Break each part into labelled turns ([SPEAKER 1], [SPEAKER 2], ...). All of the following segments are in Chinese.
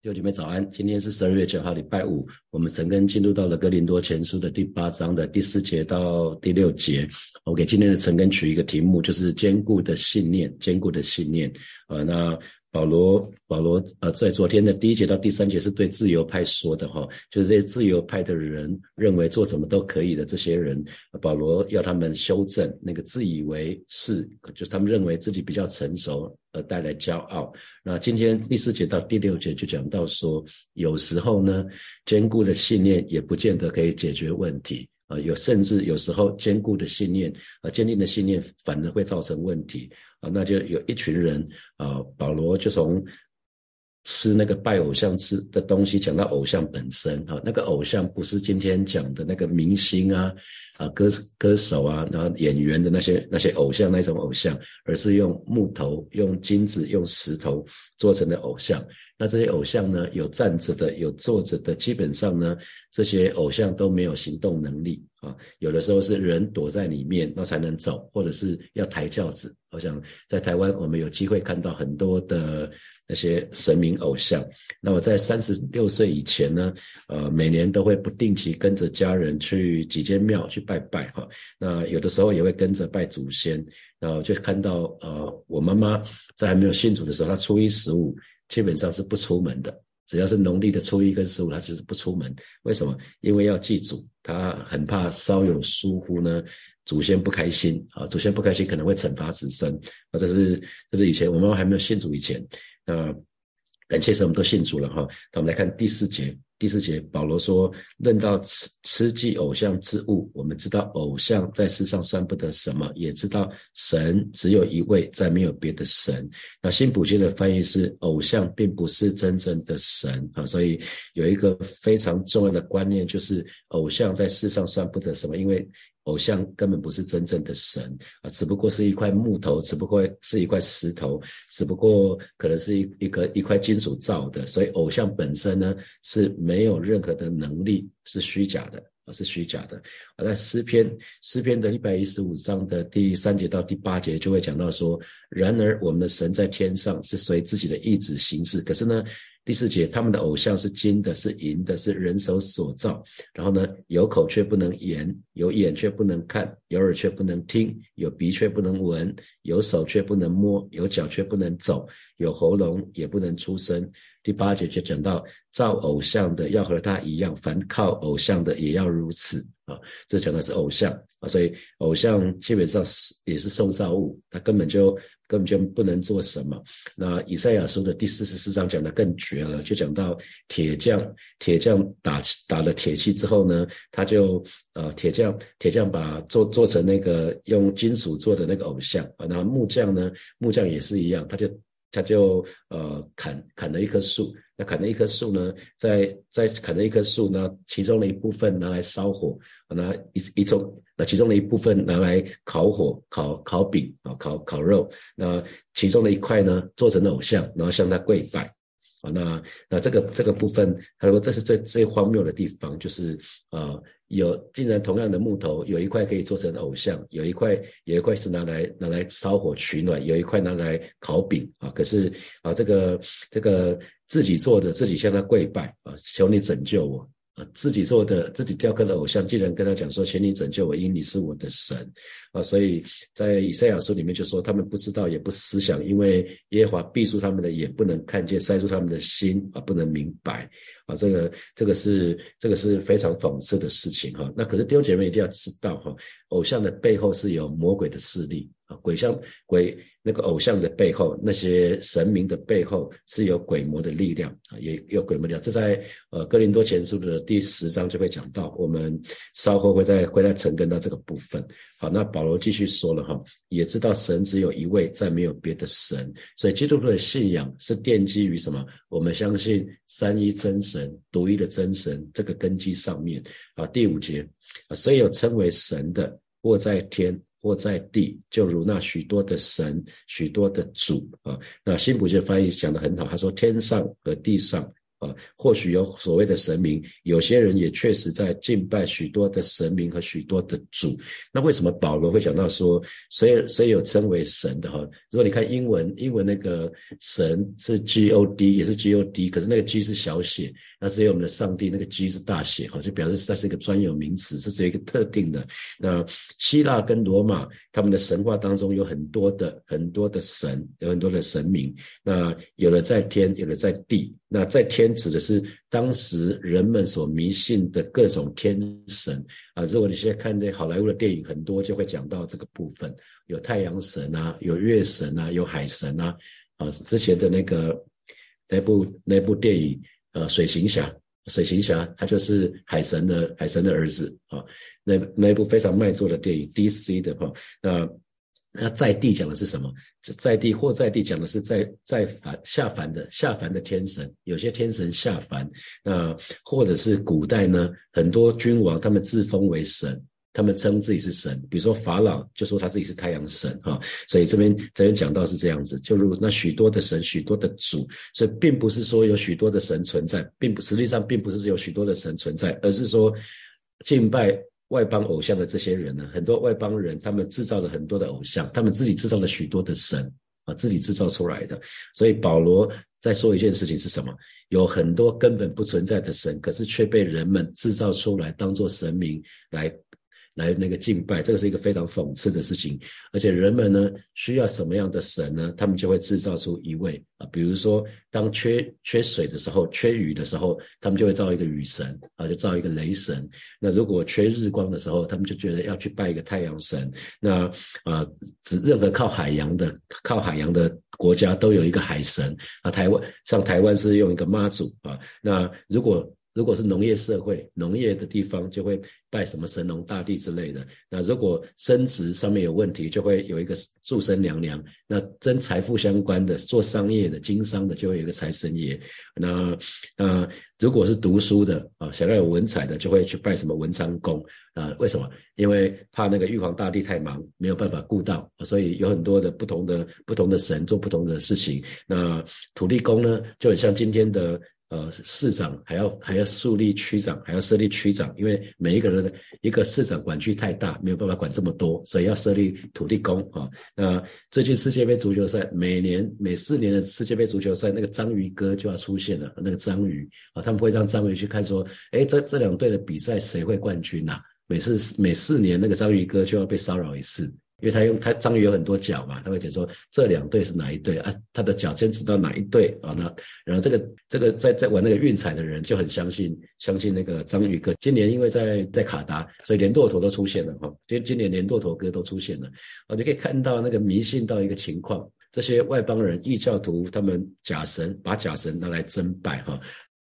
[SPEAKER 1] 弟兄姐妹早安，今天是十二月九号，礼拜五。我们陈根进入到了哥林多前书的第八章的第四节到第六节。我给今天的陈根取一个题目，就是坚固的信念，坚固的信念。呃，那。保罗，保罗，呃，在昨天的第一节到第三节是对自由派说的哈，就是这些自由派的人认为做什么都可以的这些人，保罗要他们修正那个自以为是，就是他们认为自己比较成熟而带来骄傲。那今天第四节到第六节就讲到说，有时候呢，坚固的信念也不见得可以解决问题啊，有甚至有时候坚固的信念啊，坚定的信念反而会造成问题。啊，那就有一群人啊，保罗就从吃那个拜偶像吃的东西讲到偶像本身啊，那个偶像不是今天讲的那个明星啊啊歌歌手啊，然后演员的那些那些偶像那种偶像，而是用木头、用金子、用石头做成的偶像。那这些偶像呢，有站着的，有坐着的，基本上呢，这些偶像都没有行动能力啊。有的时候是人躲在里面，那才能走，或者是要抬轿子。我想在台湾，我们有机会看到很多的那些神明偶像。那我在三十六岁以前呢，呃，每年都会不定期跟着家人去几间庙去拜拜哈。那有的时候也会跟着拜祖先，然后就看到呃，我妈妈在还没有信主的时候，她初一十五。基本上是不出门的，只要是农历的初一跟十五，他就是不出门。为什么？因为要祭祖，他很怕稍有疏忽呢，祖先不开心啊，祖先不开心可能会惩罚子孙。啊！这是这是以前我们还没有信主以前，那感谢神，我们都信主了哈。那我们来看第四节。第四节，保罗说：“论到吃吃祭偶像之物，我们知道偶像在世上算不得什么，也知道神只有一位，再没有别的神。”那新普京的翻译是：“偶像并不是真正的神啊。”所以有一个非常重要的观念，就是偶像在世上算不得什么，因为。偶像根本不是真正的神啊，只不过是一块木头，只不过是一块石头，只不过可能是一一个一块金属造的，所以偶像本身呢是没有任何的能力，是虚假的啊，是虚假的。而在诗篇诗篇的一百一十五章的第三节到第八节就会讲到说，然而我们的神在天上是随自己的意志行事，可是呢。第四节，他们的偶像是金的，是银的，是人手所造。然后呢，有口却不能言，有眼却不能看，有耳却不能听，有鼻却不能闻，有手却不能摸，有脚却不能走，有喉咙也不能出声。第八节就讲到造偶像的要和他一样，凡靠偶像的也要如此啊。这讲的是偶像啊，所以偶像基本上是也是受造物，他根本就。根本就不能做什么。那以赛亚书的第四十四章讲的更绝了，就讲到铁匠，铁匠打打了铁器之后呢，他就呃铁匠铁匠把做做成那个用金属做的那个偶像啊，那木匠呢，木匠也是一样，他就他就呃砍砍了一棵树。那砍了一棵树呢，在在砍了一棵树呢，其中的一部分拿来烧火，拿一一种，那其中的一部分拿来烤火、烤烤饼啊，烤烤肉。那其中的一块呢，做成偶像，然后向他跪拜。那那这个这个部分，他说这是最最荒谬的地方，就是啊，有竟然同样的木头，有一块可以做成偶像，有一块有一块是拿来拿来烧火取暖，有一块拿来烤饼啊。可是啊，这个这个自己做的，自己向他跪拜啊，求你拯救我。自己做的、自己雕刻的偶像，竟然跟他讲说：“请你拯救我，因你是我的神。”啊，所以在以赛亚书里面就说，他们不知道，也不思想，因为耶和华闭住他们的眼，不能看见，塞住他们的心而，不能明白。啊，这个这个是这个是非常讽刺的事情哈。那可是弟兄姐妹一定要知道哈，偶像的背后是有魔鬼的势力啊，鬼像鬼。那个偶像的背后，那些神明的背后是有鬼魔的力量啊，也有鬼魔力量。这在呃哥林多前书的第十章就会讲到，我们稍后会再会再沉根到这个部分。好，那保罗继续说了哈，也知道神只有一位，再没有别的神，所以基督徒的信仰是奠基于什么？我们相信三一真神，神独一的真神这个根基上面啊。第五节啊，虽有称为神的，或在天。或在地，就如那许多的神、许多的主啊。那新普学翻译讲得很好，他说：天上和地上啊，或许有所谓的神明，有些人也确实在敬拜许多的神明和许多的主。那为什么保罗会讲到说，谁谁有称为神的哈？如果你看英文，英文那个神是 G O D，也是 G O D，可是那个 G 是小写，那只有我们的上帝那个 G 是大写，哈，就表示它是一个专有名词，是只有一个特定的。那希腊跟罗马他们的神话当中有很多的很多的神，有很多的神明。那有的在天，有的在地。那在天指的是当时人们所迷信的各种天神啊。如果你现在看这好莱坞的电影，很多就会讲到这个部分，有太阳神啊，有月神啊，有海神啊。啊，之前的那个那部那部电影，呃，水行侠，水行侠他就是海神的海神的儿子啊。那那一部非常卖座的电影，DC 的哈。那那在地讲的是什么？在地或在地讲的是在在凡下凡的下凡的天神，有些天神下凡，那或者是古代呢，很多君王他们自封为神，他们称自己是神，比如说法老就说他自己是太阳神哈，所以这边这边讲到是这样子，就如那许多的神，许多的主，所以并不是说有许多的神存在，并不实际上并不是有许多的神存在，而是说敬拜。外邦偶像的这些人呢，很多外邦人，他们制造了很多的偶像，他们自己制造了许多的神啊，自己制造出来的。所以保罗在说一件事情是什么？有很多根本不存在的神，可是却被人们制造出来，当做神明来。来那个敬拜，这个是一个非常讽刺的事情。而且人们呢，需要什么样的神呢？他们就会制造出一位啊，比如说当缺缺水的时候，缺雨的时候，他们就会造一个雨神啊，就造一个雷神。那如果缺日光的时候，他们就觉得要去拜一个太阳神。那啊，只任何靠海洋的靠海洋的国家都有一个海神啊。台湾像台湾是用一个妈祖啊。那如果如果是农业社会，农业的地方就会拜什么神农大帝之类的。那如果生殖上面有问题，就会有一个祝生娘娘。那跟财富相关的，做商业的、经商的，就会有一个财神爷。那那如果是读书的啊，想要有文采的，就会去拜什么文昌公啊？为什么？因为怕那个玉皇大帝太忙，没有办法顾到，所以有很多的不同的不同的神做不同的事情。那土地公呢，就很像今天的。呃，市长还要还要树立区长，还要设立区长，因为每一个人的一个市长管区太大，没有办法管这么多，所以要设立土地公啊。那最近世界杯足球赛，每年每四年的世界杯足球赛，那个章鱼哥就要出现了，那个章鱼啊，他们会让章鱼去看说，哎，这这两队的比赛谁会冠军呐？每次每四年那个章鱼哥就要被骚扰一次。因为他用他章鱼有很多脚嘛，他会讲说这两队是哪一队啊？他的脚先指到哪一队啊？那然后这个这个在在玩那个运彩的人就很相信相信那个章鱼哥。今年因为在在卡达，所以连骆驼都出现了哈。今今年连骆驼哥都出现了，啊，你可以看到那个迷信到一个情况，这些外邦人异教徒他们假神把假神拿来争拜哈。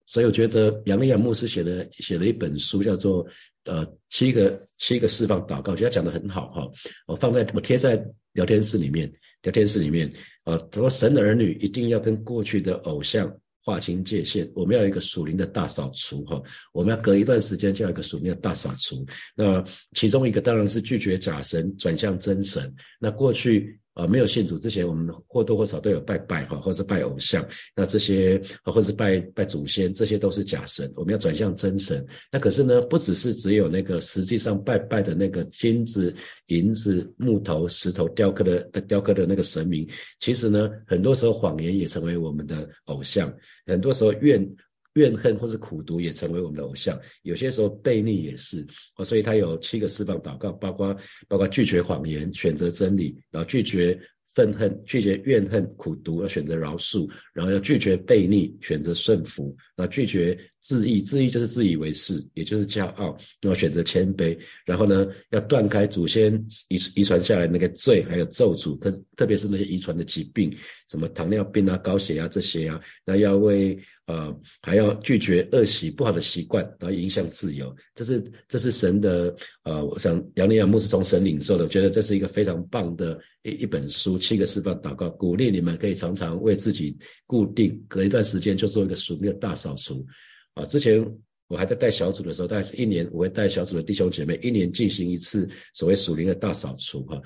[SPEAKER 1] 所以我觉得杨丽亚牧师写的写了一本书叫做。呃，七个七个释放祷告，我觉得讲的很好哈。我放在我贴在聊天室里面，聊天室里面，呃，他说神的儿女一定要跟过去的偶像划清界限，我们要有一个属灵的大扫除哈。我们要隔一段时间就要一个属灵的大扫除。那其中一个当然是拒绝假神，转向真神。那过去。啊，没有信主之前，我们或多或少都有拜拜哈，或者拜偶像，那这些或者是拜拜祖先，这些都是假神。我们要转向真神。那可是呢，不只是只有那个实际上拜拜的那个金子、银子、木头、石头雕刻的雕刻的那个神明，其实呢，很多时候谎言也成为我们的偶像，很多时候怨。怨恨或是苦读也成为我们的偶像，有些时候悖逆也是，所以他有七个释放祷告，包括包括拒绝谎言，选择真理，然后拒绝。愤恨，拒绝怨恨、苦读，要选择饶恕；然后要拒绝悖逆，选择顺服；然后拒绝自义，自义就是自以为是，也就是骄傲；然后选择谦卑；然后呢，要断开祖先遗遗传下来那个罪，还有咒诅，特特别是那些遗传的疾病，什么糖尿病啊、高血压这些啊，那要为呃，还要拒绝恶习、不好的习惯，然后影响自由。这是这是神的呃，我想杨利亚牧是从神领受的，我觉得这是一个非常棒的一一本书。七个释放祷告，鼓励你们可以常常为自己固定隔一段时间就做一个属灵的大扫除。啊，之前我还在带小组的时候，大概是一年，我会带小组的弟兄姐妹一年进行一次所谓属灵的大扫除。哈，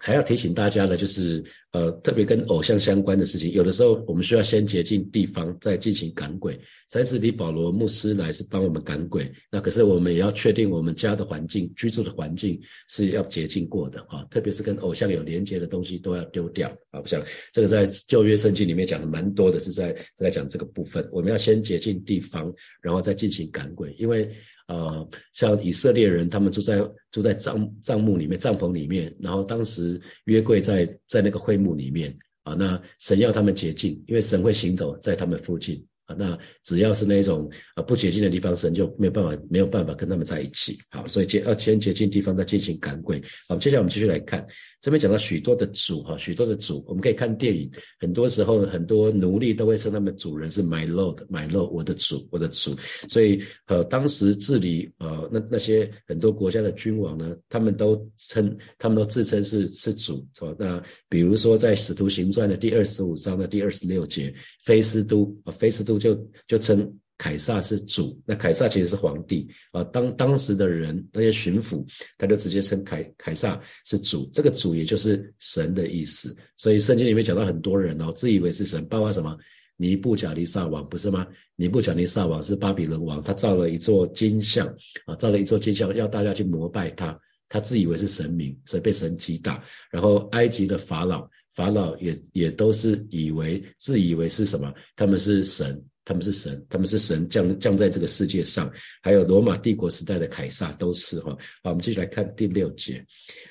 [SPEAKER 1] 还要提醒大家的，就是呃，特别跟偶像相关的事情，有的时候我们需要先洁净地方，再进行赶鬼。三十里保罗牧师来是帮我们赶鬼，那可是我们也要确定我们家的环境、居住的环境是要洁净过的啊，特别是跟偶像有连接的东西都要丢掉啊。不像这个在旧约圣经里面讲的蛮多的，是在在讲这个部分，我们要先洁净地方，然后再进行赶鬼，因为。呃，像以色列人，他们住在住在帐帐幕里面、帐篷里面，然后当时约柜在在那个会幕里面啊，那神要他们洁净，因为神会行走在他们附近啊，那只要是那种啊不洁净的地方，神就没有办法没有办法跟他们在一起。好，所以洁要先洁净地方，再进行赶鬼。好，接下来我们继续来看。这边讲到许多的主哈，许多的主，我们可以看电影，很多时候很多奴隶都会称他们主人是 my lord，my lord，我的主，我的主。所以呃，当时治理呃那那些很多国家的君王呢，他们都称，他们都自称是是主，是吧？那比如说在使徒行传的第二十五章的第二十六节，菲斯都啊，菲斯都就就称。凯撒是主，那凯撒其实是皇帝啊。当当时的人那些巡抚，他就直接称凯凯撒是主，这个主也就是神的意思。所以圣经里面讲到很多人哦，自以为是神，包括什么尼布甲尼撒王不是吗？尼布甲尼撒王是巴比伦王，他造了一座金像啊，造了一座金像，要大家去膜拜他，他自以为是神明，所以被神击打。然后埃及的法老，法老也也都是以为自以为是什么，他们是神。他们是神，他们是神降降在这个世界上，还有罗马帝国时代的凯撒都是哈。好，我们继续来看第六节，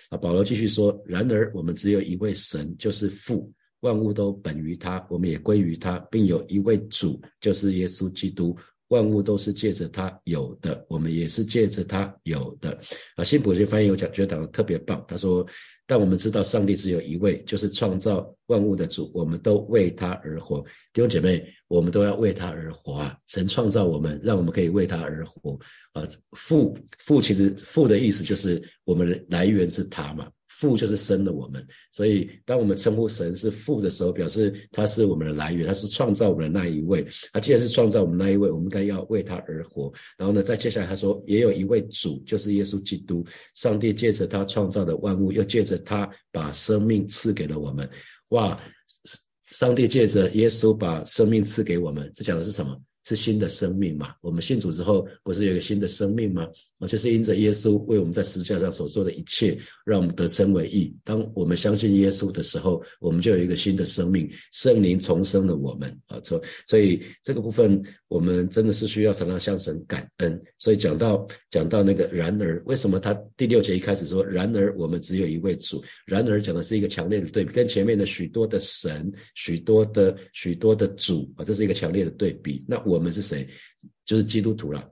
[SPEAKER 1] 啊，保罗继续说：然而我们只有一位神，就是父，万物都本于他，我们也归于他，并有一位主，就是耶稣基督，万物都是借着他有的，我们也是借着他有的。啊，新普学翻译有讲，觉得讲的特别棒，他说。但我们知道，上帝只有一位，就是创造万物的主。我们都为他而活，弟兄姐妹，我们都要为他而活啊！神创造我们，让我们可以为他而活啊！父父其实父的意思就是我们来源是他嘛。父就是生了我们，所以当我们称呼神是父的时候，表示他是我们的来源，他是创造我们的那一位。他既然是创造我们那一位，我们该要为他而活。然后呢，再接下来他说，也有一位主，就是耶稣基督。上帝借着他创造的万物，又借着他把生命赐给了我们。哇！上帝借着耶稣把生命赐给我们，这讲的是什么？是新的生命嘛？我们信主之后，不是有一个新的生命吗？啊，就是因着耶稣为我们在十字架上所做的一切，让我们得称为义。当我们相信耶稣的时候，我们就有一个新的生命，圣灵重生了我们啊。所所以这个部分，我们真的是需要常常向神感恩。所以讲到讲到那个然而，为什么他第六节一开始说然而我们只有一位主？然而讲的是一个强烈的对比，跟前面的许多的神、许多的许多的主啊，这是一个强烈的对比。那我我们是谁？就是基督徒了。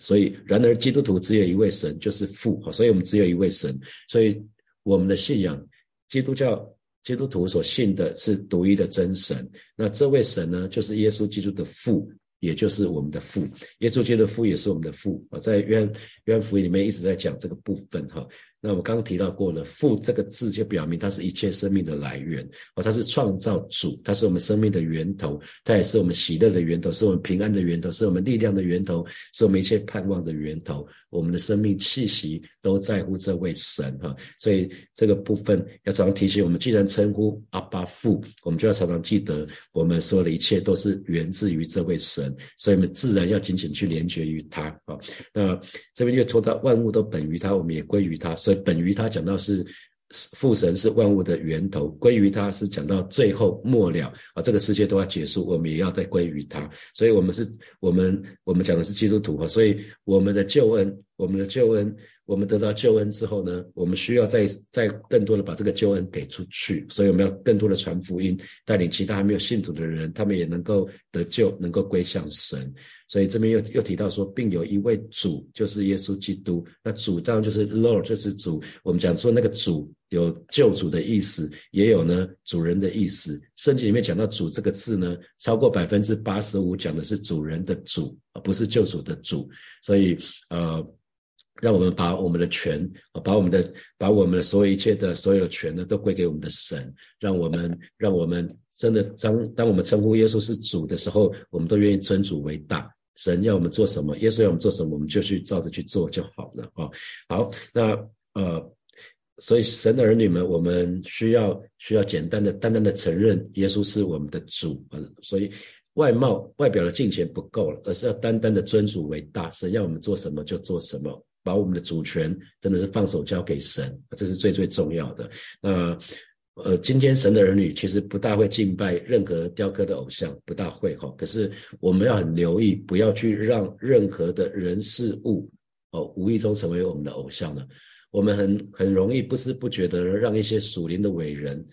[SPEAKER 1] 所以，然而基督徒只有一位神，就是父。所以我们只有一位神。所以我们的信仰，基督教基督徒所信的是独一的真神。那这位神呢，就是耶稣基督的父，也就是我们的父。耶稣基督的父也是我们的父。啊，在约约翰福音里面一直在讲这个部分哈。那我刚刚提到过了，父这个字就表明它是一切生命的来源，哦，它是创造主，它是我们生命的源头，它也是我们喜乐的源头，是我们平安的源头，是我们力量的源头，是我们一切盼望的源头。我们的生命气息都在乎这位神哈，所以这个部分要常常提醒我们，既然称呼阿巴父，我们就要常常记得，我们所有的一切都是源自于这位神，所以我们自然要紧紧去连接于他啊。那这边又说到万物都本于他，我们也归于他，所以。本于他讲到是父神是万物的源头，归于他是讲到最后末了啊，这个世界都要结束，我们也要再归于他。所以，我们是，我们我们讲的是基督徒啊，所以我们的救恩，我们的救恩，我们得到救恩之后呢，我们需要再再更多的把这个救恩给出去，所以我们要更多的传福音，带领其他还没有信主的人，他们也能够得救，能够归向神。所以这边又又提到说，并有一位主，就是耶稣基督。那主张就是 Lord，就是主。我们讲说那个主有救主的意思，也有呢主人的意思。圣经里面讲到主这个字呢，超过百分之八十五讲的是主人的主，而不是救主的主。所以呃，让我们把我们的权，把我们的把我们的所有一切的所有权呢，都归给我们的神。让我们让我们真的当当我们称呼耶稣是主的时候，我们都愿意尊主为大。神要我们做什么，耶稣要我们做什么，我们就去照着去做就好了啊。好，那呃，所以神的儿女们，我们需要需要简单的、单单的承认耶稣是我们的主啊。所以外貌、外表的金钱不够了，而是要单单的尊主为大。神要我们做什么就做什么，把我们的主权真的是放手交给神，这是最最重要的。那。呃，今天神的儿女其实不大会敬拜任何雕刻的偶像，不大会哈。可是我们要很留意，不要去让任何的人事物哦，无意中成为我们的偶像了。我们很很容易不知不觉的让一些属灵的伟人，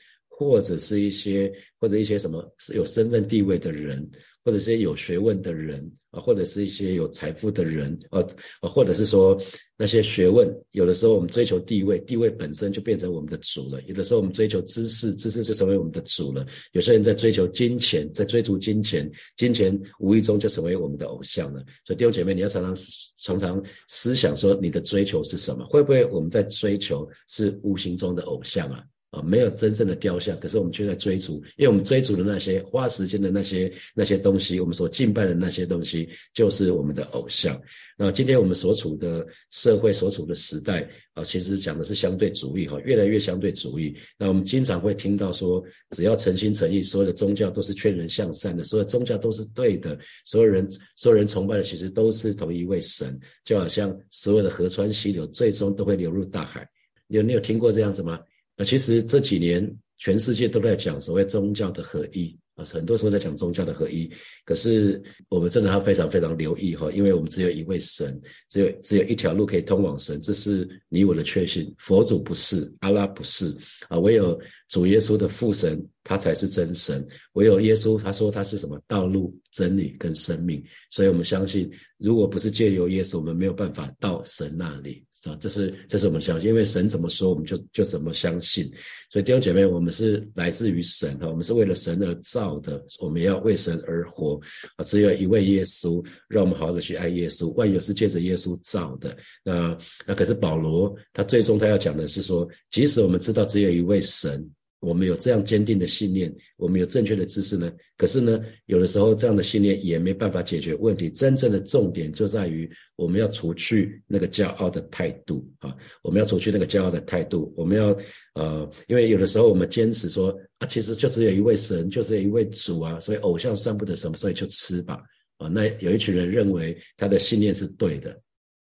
[SPEAKER 1] 或者是一些或者一些什么是有身份地位的人。或者是有学问的人啊，或者是一些有财富的人，啊，或者是说那些学问，有的时候我们追求地位，地位本身就变成我们的主了；有的时候我们追求知识，知识就成为我们的主了。有些人在追求金钱，在追逐金钱，金钱无意中就成为我们的偶像了。所以弟兄姐妹，你要常常常常思想说，你的追求是什么？会不会我们在追求是无形中的偶像啊？啊，没有真正的雕像，可是我们却在追逐，因为我们追逐的那些花时间的那些那些东西，我们所敬拜的那些东西，就是我们的偶像。那今天我们所处的社会、所处的时代啊，其实讲的是相对主义哈，越来越相对主义。那我们经常会听到说，只要诚心诚意，所有的宗教都是劝人向善的，所有宗教都是对的，所有人所有人崇拜的其实都是同一位神，就好像所有的河川溪流最终都会流入大海。有你有听过这样子吗？那其实这几年全世界都在讲所谓宗教的合一啊，很多时候在讲宗教的合一。可是我们真的要非常非常留意哈，因为我们只有一位神，只有只有一条路可以通往神，这是你我的确信。佛祖不是，阿拉不是啊，唯有主耶稣的父神，他才是真神。唯有耶稣，他说他是什么道路、真理跟生命。所以我们相信，如果不是借由耶稣，我们没有办法到神那里。啊，这是这是我们相信，因为神怎么说，我们就就怎么相信。所以弟兄姐妹，我们是来自于神哈，我们是为了神而造的，我们要为神而活啊。只有一位耶稣，让我们好好的去爱耶稣。万有是借着耶稣造的。那那可是保罗，他最终他要讲的是说，即使我们知道只有一位神。我们有这样坚定的信念，我们有正确的知识呢。可是呢，有的时候这样的信念也没办法解决问题。真正的重点就在于我们要除去那个骄傲的态度啊！我们要除去那个骄傲的态度。我们要呃，因为有的时候我们坚持说啊，其实就只有一位神，就只有一位主啊，所以偶像算不得什么，所以就吃吧啊。那有一群人认为他的信念是对的，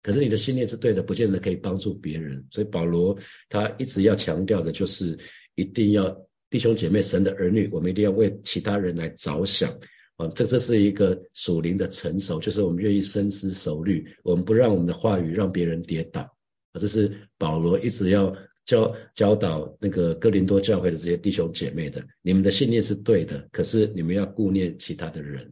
[SPEAKER 1] 可是你的信念是对的，不见得可以帮助别人。所以保罗他一直要强调的就是。一定要弟兄姐妹、神的儿女，我们一定要为其他人来着想啊！这这是一个属灵的成熟，就是我们愿意深思熟虑，我们不让我们的话语让别人跌倒啊！这是保罗一直要教教导那个哥林多教会的这些弟兄姐妹的。你们的信念是对的，可是你们要顾念其他的人！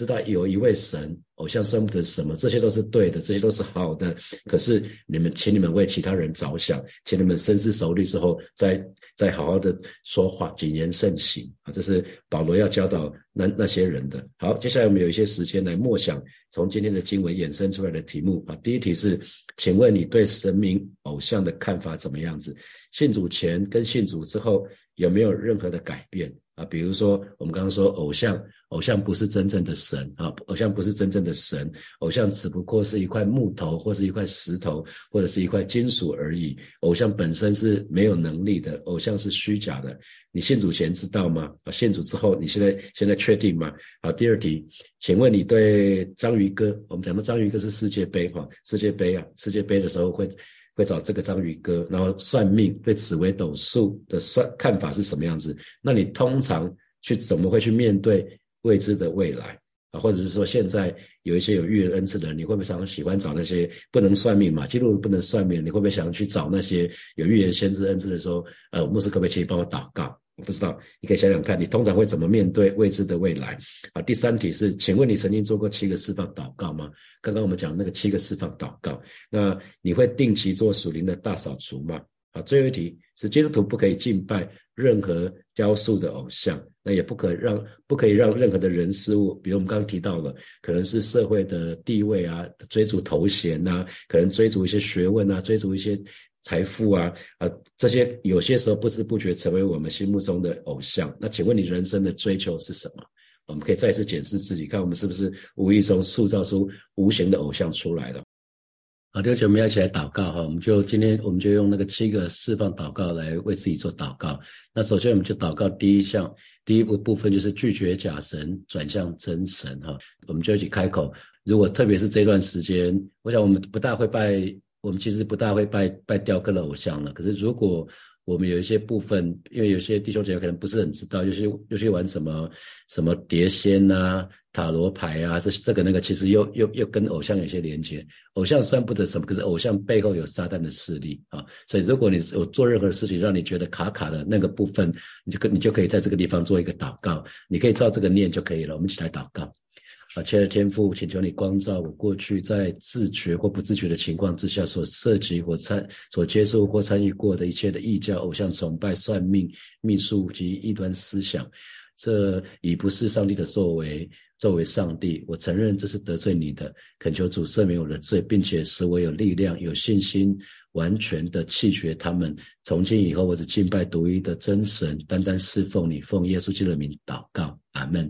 [SPEAKER 1] 知道有一位神，偶像算不得什么，这些都是对的，这些都是好的。可是你们，请你们为其他人着想，请你们深思熟虑之后，再再好好的说话，谨言慎行啊！这是保罗要教导那那些人的。好，接下来我们有一些时间来默想从今天的经文衍生出来的题目啊。第一题是，请问你对神明偶像的看法怎么样子？信主前跟信主之后有没有任何的改变？啊，比如说我们刚刚说偶像，偶像不是真正的神啊，偶像不是真正的神，偶像只不过是一块木头或是一块石头或者是一块金属而已。偶像本身是没有能力的，偶像是虚假的。你信主前知道吗？啊，信主之后，你现在现在确定吗？好，第二题，请问你对章鱼哥，我们讲的章鱼哥是世界杯哈，世界杯啊，世界杯的时候会。会找这个章鱼哥，然后算命，对紫微斗数的算看法是什么样子？那你通常去怎么会去面对未知的未来啊？或者是说，现在有一些有预言恩赐的人，你会不会常喜欢找那些不能算命嘛？基督不能算命，你会不会想去找那些有预言先知恩赐的说，呃，牧师可不可以请你帮我祷告？我不知道，你可以想想看，你通常会怎么面对未知的未来？啊，第三题是，请问你曾经做过七个释放祷告吗？刚刚我们讲那个七个释放祷告，那你会定期做属灵的大扫除吗？啊，最后一题是，基督徒不可以敬拜任何雕塑的偶像，那也不可让不可以让任何的人事物，比如我们刚刚提到了，可能是社会的地位啊，追逐头衔呐，可能追逐一些学问啊，追逐一些。财富啊，啊，这些有些时候不知不觉成为我们心目中的偶像。那请问你人生的追求是什么？我们可以再次检视自己，看我们是不是无意中塑造出无形的偶像出来了。好，弟兄们要一起来祷告哈，我们就今天我们就用那个七个释放祷告来为自己做祷告。那首先我们就祷告第一项，第一个部分就是拒绝假神，转向真神哈。我们就一起开口。如果特别是这段时间，我想我们不大会拜，我们其实不大会拜拜雕刻的偶像了。可是如果我们有一些部分，因为有些弟兄姐妹可能不是很知道，有些又去玩什么什么碟仙呐、塔罗牌啊，这这个那个，其实又又又跟偶像有些连接。偶像算不得什么，可是偶像背后有撒旦的势力啊。所以如果你有做任何事情让你觉得卡卡的那个部分，你就可你就可以在这个地方做一个祷告，你可以照这个念就可以了。我们一起来祷告。啊，亲爱的天父，请求你光照我过去在自觉或不自觉的情况之下所涉及或参、所接受或参与过的一切的异教、偶像崇拜、算命、秘术及异端思想，这已不是上帝的作为。作为上帝，我承认这是得罪你的，恳求主赦免我的罪，并且使我有力量、有信心。完全的弃绝他们。从今以后，我只敬拜独一的真神，单单侍奉你，奉耶稣基督的名祷告，阿门。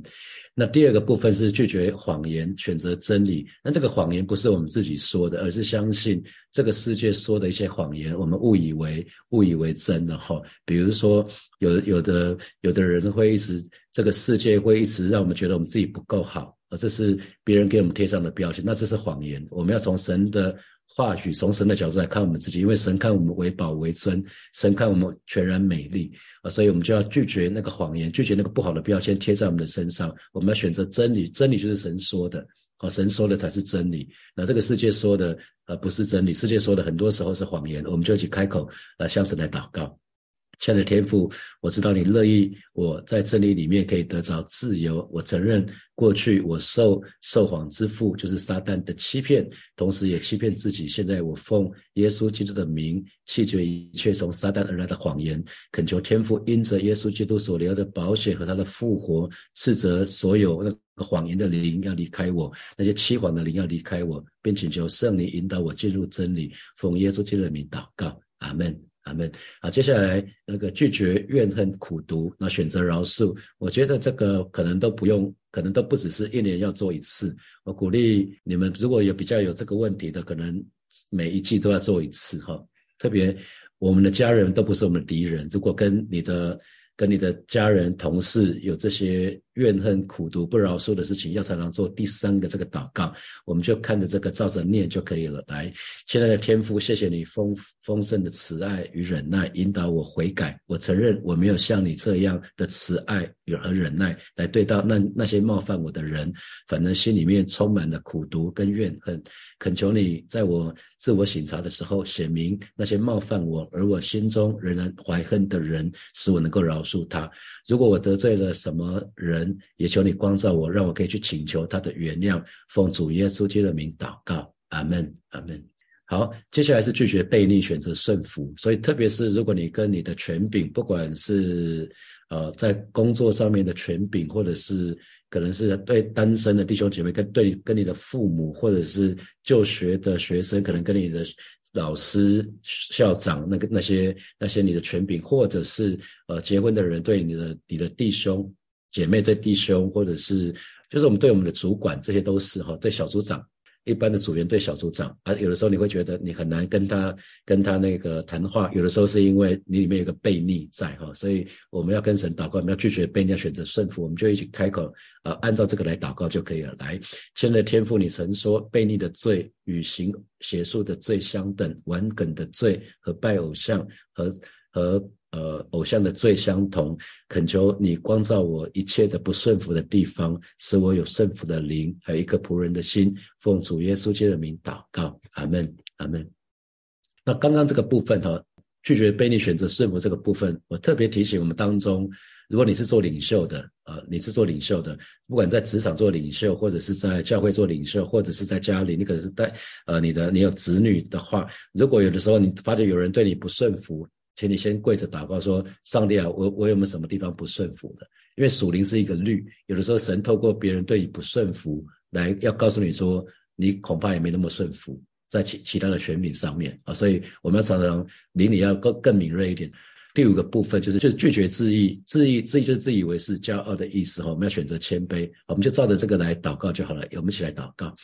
[SPEAKER 1] 那第二个部分是拒绝谎言，选择真理。那这个谎言不是我们自己说的，而是相信这个世界说的一些谎言，我们误以为误以为真了哈。比如说，有有的有的人会一直，这个世界会一直让我们觉得我们自己不够好，而这是别人给我们贴上的标签，那这是谎言。我们要从神的。话语从神的角度来看我们自己，因为神看我们为宝为尊，神看我们全然美丽啊，所以我们就要拒绝那个谎言，拒绝那个不好的标签贴在我们的身上。我们要选择真理，真理就是神说的，啊，神说的才是真理。那这个世界说的呃不是真理，世界说的很多时候是谎言，我们就一起开口来向神来祷告。亲爱的天父，我知道你乐意我在真理里面可以得着自由。我承认过去我受受谎之父就是撒旦的欺骗，同时也欺骗自己。现在我奉耶稣基督的名弃绝一切从撒旦而来的谎言，恳求天父因着耶稣基督所留的保险和他的复活，斥责所有那个谎言的灵要离开我，那些欺谎的灵要离开我，并请求圣灵引导我进入真理。奉耶稣基督的名祷告，阿门。阿门。好，接下来那个拒绝怨恨苦读，那选择饶恕，我觉得这个可能都不用，可能都不只是一年要做一次。我鼓励你们，如果有比较有这个问题的，可能每一季都要做一次哈。特别我们的家人都不是我们的敌人，如果跟你的。跟你的家人、同事有这些怨恨、苦毒、不饶恕的事情，要才能做第三个这个祷告，我们就看着这个照着念就可以了。来，亲爱的天父，谢谢你丰丰盛的慈爱与忍耐，引导我悔改。我承认我没有像你这样的慈爱与和忍耐来对待那那些冒犯我的人，反而心里面充满了苦毒跟怨恨。恳求你在我自我省察的时候，写明那些冒犯我而我心中仍然怀恨的人，使我能够饶。恕他，如果我得罪了什么人，也求你光照我，让我可以去请求他的原谅。奉主耶稣基督的名祷告，阿门，阿门。好，接下来是拒绝悖逆，选择顺服。所以，特别是如果你跟你的权柄，不管是呃在工作上面的权柄，或者是可能是对单身的弟兄姐妹，跟对跟你的父母，或者是就学的学生，可能跟你的。老师、校长，那个那些那些你的权柄，或者是呃结婚的人对你的你的弟兄姐妹对弟兄，或者是就是我们对我们的主管，这些都是哈对小组长。一般的组员对小组长，啊，有的时候你会觉得你很难跟他跟他那个谈话，有的时候是因为你里面有个悖逆在哈，所以我们要跟神祷告，我们要拒绝悖逆，要选择顺服，我们就一起开口啊，按照这个来祷告就可以了。来，现在天父，你曾说悖逆的罪与行邪术的罪相等，玩梗的罪和拜偶像和和。呃，偶像的罪相同，恳求你光照我一切的不顺服的地方，使我有顺服的灵，还有一颗仆人的心。奉主耶稣基督的名祷告，阿门，阿门。那刚刚这个部分哈，拒绝被你选择顺服这个部分，我特别提醒我们当中，如果你是做领袖的，呃，你是做领袖的，不管在职场做领袖，或者是在教会做领袖，或者是在家里，你可能是带呃你的你有子女的话，如果有的时候你发觉有人对你不顺服。请你先跪着祷告，说：“上帝啊，我我有没有什么地方不顺服的？因为属灵是一个律，有的时候神透过别人对你不顺服，来要告诉你说，你恐怕也没那么顺服在其其他的权柄上面啊。所以我们要常常灵里要更更敏锐一点。第五个部分就是就是拒绝自义，自义自义就是自以为是、骄傲的意思哈。我们要选择谦卑，我们就照着这个来祷告就好了。我们一起来祷告。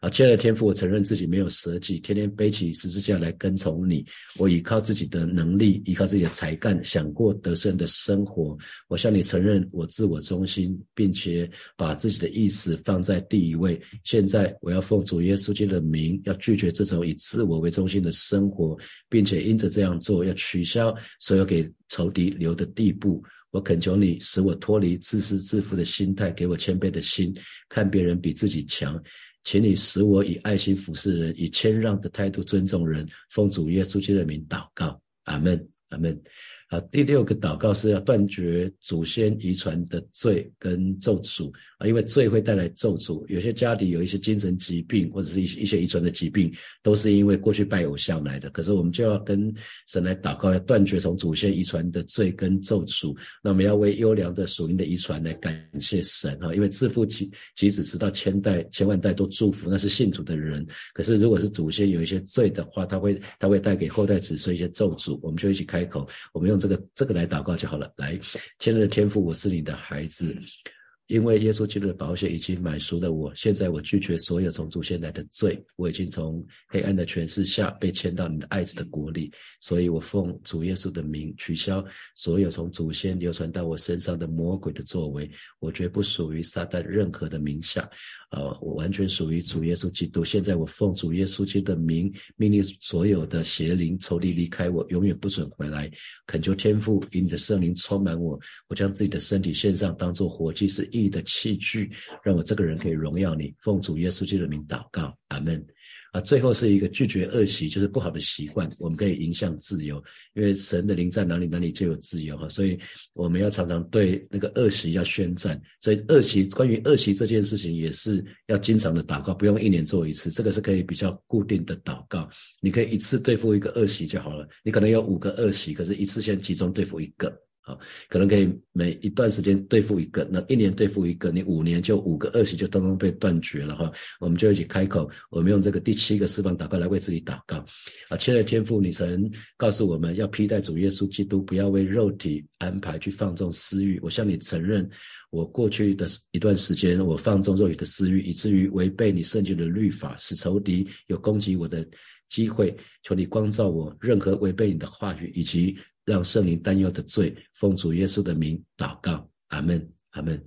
[SPEAKER 1] 啊，亲爱的天父，我承认自己没有舍己，天天背起十字架来跟从你。我依靠自己的能力，依靠自己的才干，想过得胜的生活。我向你承认我自我中心，并且把自己的意思放在第一位。现在我要奉主耶稣基督的名，要拒绝这种以自我为中心的生活，并且因着这样做，要取消所有给仇敌留的地步。我恳求你，使我脱离自私自负的心态，给我谦卑的心，看别人比自己强。请你使我以爱心服侍人，以谦让的态度尊重人，奉主耶稣基督的名祷告，阿门，阿门。啊，第六个祷告是要断绝祖先遗传的罪跟咒诅啊，因为罪会带来咒诅。有些家里有一些精神疾病，或者是一一些遗传的疾病，都是因为过去拜偶像来的。可是我们就要跟神来祷告，要断绝从祖先遗传的罪跟咒诅。那我们要为优良的属灵的遗传来感谢神啊，因为自父及及子直到千代千万代都祝福，那是信主的人。可是如果是祖先有一些罪的话，他会他会带给后代子孙一些咒诅。我们就一起开口，我们用。这个这个来祷告就好了。来，亲爱的天父，我是你的孩子。因为耶稣基督的保险已经买赎了我，现在我拒绝所有从祖先来的罪，我已经从黑暗的权势下被迁到你的爱子的国里，所以我奉主耶稣的名取消所有从祖先流传到我身上的魔鬼的作为，我绝不属于撒旦任何的名下，呃，我完全属于主耶稣基督。现在我奉主耶稣基督的名命令所有的邪灵仇敌离开我，永远不准回来。恳求天父以你的圣灵充满我，我将自己的身体献上，当做活祭，是一。的器具，让我这个人可以荣耀你。奉主耶稣基督的名祷告，阿门。啊，最后是一个拒绝恶习，就是不好的习惯，我们可以影响自由，因为神的灵在哪里，哪里就有自由哈。所以我们要常常对那个恶习要宣战。所以恶习，关于恶习这件事情，也是要经常的祷告，不用一年做一次，这个是可以比较固定的祷告。你可以一次对付一个恶习就好了。你可能有五个恶习，可是一次先集中对付一个。可能可以每一段时间对付一个，那一年对付一个，你五年就五个恶习就通通被断绝了哈。我们就一起开口，我们用这个第七个释放祷告来为自己祷告啊！亲爱的天父，你曾告诉我们要披戴主耶稣基督，不要为肉体安排去放纵私欲。我向你承认，我过去的一段时间我放纵肉体的私欲，以至于违背你圣经的律法，使仇敌有攻击我的机会。求你光照我，任何违背你的话语以及。让圣灵担忧的罪，奉主耶稣的名祷告，阿门，阿门。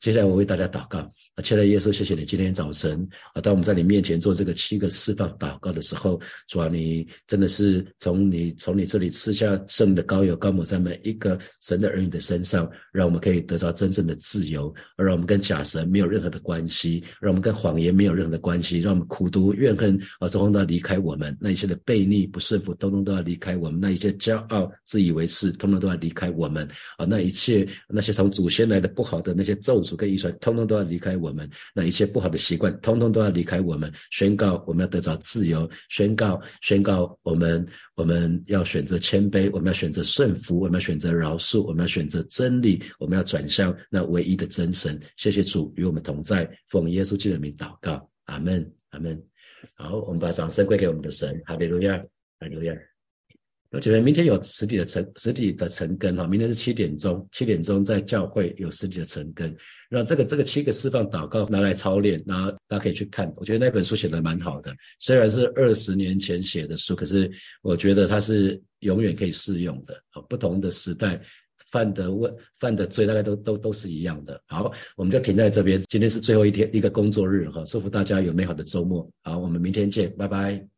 [SPEAKER 1] 接下来我为大家祷告。啊，亲爱的耶稣，谢谢你今天早晨啊，当我们在你面前做这个七个释放祷告的时候，主啊，你真的是从你从你这里吃下圣的膏油膏抹在每一个神的儿女的身上，让我们可以得到真正的自由，而让我们跟假神没有任何的关系，让我们跟谎言没有任何的关系，让我们苦读怨恨啊，通通都要离开我们，那一切的悖逆不顺服，通通都要离开我们，那一些骄傲自以为是，通通都要离开我们啊，那一切那些从祖先来的不好的那些咒诅跟遗传，通通都要离开。我们那一切不好的习惯，通通都要离开我们。宣告我们要得到自由，宣告宣告我们我们要选择谦卑，我们要选择顺服，我们要选择饶恕，我们要选择真理，我们要转向那唯一的真神。谢谢主与我们同在，奉耶稣基督的名祷告，阿门，阿门。好，我们把掌声归给我们的神，哈利路亚，哈利路亚。我觉得明天有实体的成实体的成根哈，明天是七点钟，七点钟在教会有实体的成根。那这个这个七个释放祷告拿来操练，然后大家可以去看。我觉得那本书写的蛮好的，虽然是二十年前写的书，可是我觉得它是永远可以适用的。啊不同的时代犯的问犯的罪大概都都都是一样的。好，我们就停在这边。今天是最后一天一个工作日哈，祝福大家有美好的周末。好，我们明天见，拜拜。